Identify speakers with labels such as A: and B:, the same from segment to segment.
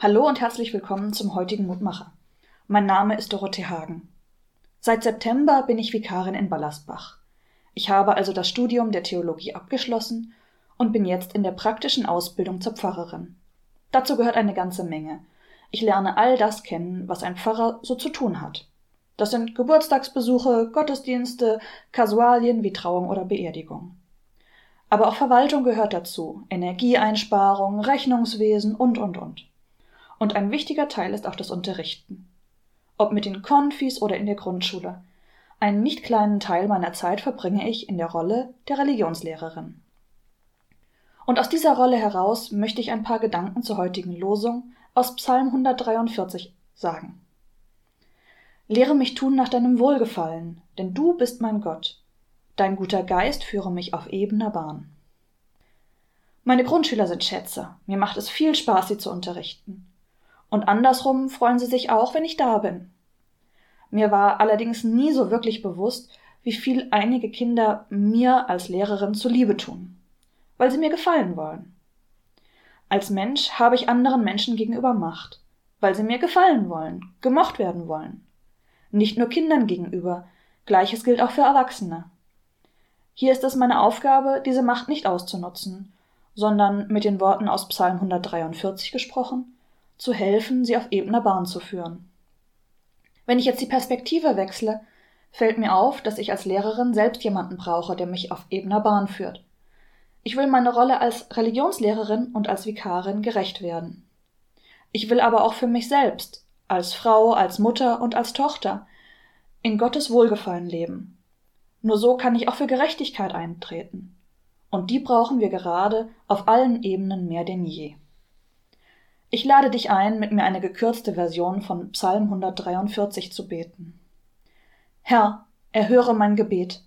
A: Hallo und herzlich willkommen zum heutigen Mutmacher. Mein Name ist Dorothee Hagen. Seit September bin ich Vikarin in Ballersbach. Ich habe also das Studium der Theologie abgeschlossen und bin jetzt in der praktischen Ausbildung zur Pfarrerin. Dazu gehört eine ganze Menge. Ich lerne all das kennen, was ein Pfarrer so zu tun hat. Das sind Geburtstagsbesuche, Gottesdienste, Kasualien wie Trauung oder Beerdigung. Aber auch Verwaltung gehört dazu, Energieeinsparung, Rechnungswesen und, und, und. Und ein wichtiger Teil ist auch das Unterrichten. Ob mit den Konfis oder in der Grundschule. Einen nicht kleinen Teil meiner Zeit verbringe ich in der Rolle der Religionslehrerin. Und aus dieser Rolle heraus möchte ich ein paar Gedanken zur heutigen Losung aus Psalm 143 sagen. Lehre mich tun nach deinem Wohlgefallen, denn du bist mein Gott. Dein guter Geist führe mich auf ebener Bahn. Meine Grundschüler sind Schätze. Mir macht es viel Spaß, sie zu unterrichten. Und andersrum freuen sie sich auch, wenn ich da bin. Mir war allerdings nie so wirklich bewusst, wie viel einige Kinder mir als Lehrerin zuliebe tun, weil sie mir gefallen wollen. Als Mensch habe ich anderen Menschen gegenüber Macht, weil sie mir gefallen wollen, gemocht werden wollen. Nicht nur Kindern gegenüber, gleiches gilt auch für Erwachsene. Hier ist es meine Aufgabe, diese Macht nicht auszunutzen, sondern mit den Worten aus Psalm 143 gesprochen, zu helfen, sie auf ebener Bahn zu führen. Wenn ich jetzt die Perspektive wechsle, fällt mir auf, dass ich als Lehrerin selbst jemanden brauche, der mich auf ebener Bahn führt. Ich will meine Rolle als Religionslehrerin und als Vikarin gerecht werden. Ich will aber auch für mich selbst, als Frau, als Mutter und als Tochter, in Gottes Wohlgefallen leben. Nur so kann ich auch für Gerechtigkeit eintreten. Und die brauchen wir gerade auf allen Ebenen mehr denn je. Ich lade dich ein, mit mir eine gekürzte Version von Psalm 143 zu beten. Herr, erhöre mein Gebet,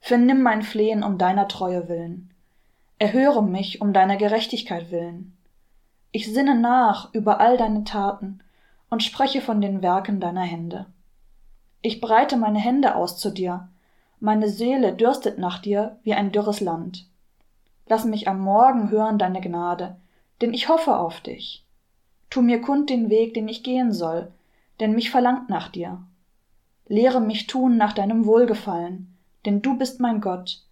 A: vernimm mein Flehen um deiner Treue willen, erhöre mich um deiner Gerechtigkeit willen. Ich sinne nach über all deine Taten und spreche von den Werken deiner Hände. Ich breite meine Hände aus zu dir, meine Seele dürstet nach dir wie ein dürres Land. Lass mich am Morgen hören deine Gnade, denn ich hoffe auf dich. Tu mir kund den Weg, den ich gehen soll, denn mich verlangt nach dir. Lehre mich tun nach deinem Wohlgefallen, denn du bist mein Gott.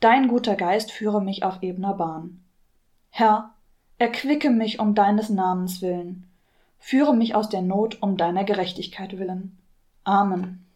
A: Dein guter Geist führe mich auf ebner Bahn. Herr, erquicke mich um deines Namens willen, führe mich aus der Not um deiner Gerechtigkeit willen. Amen.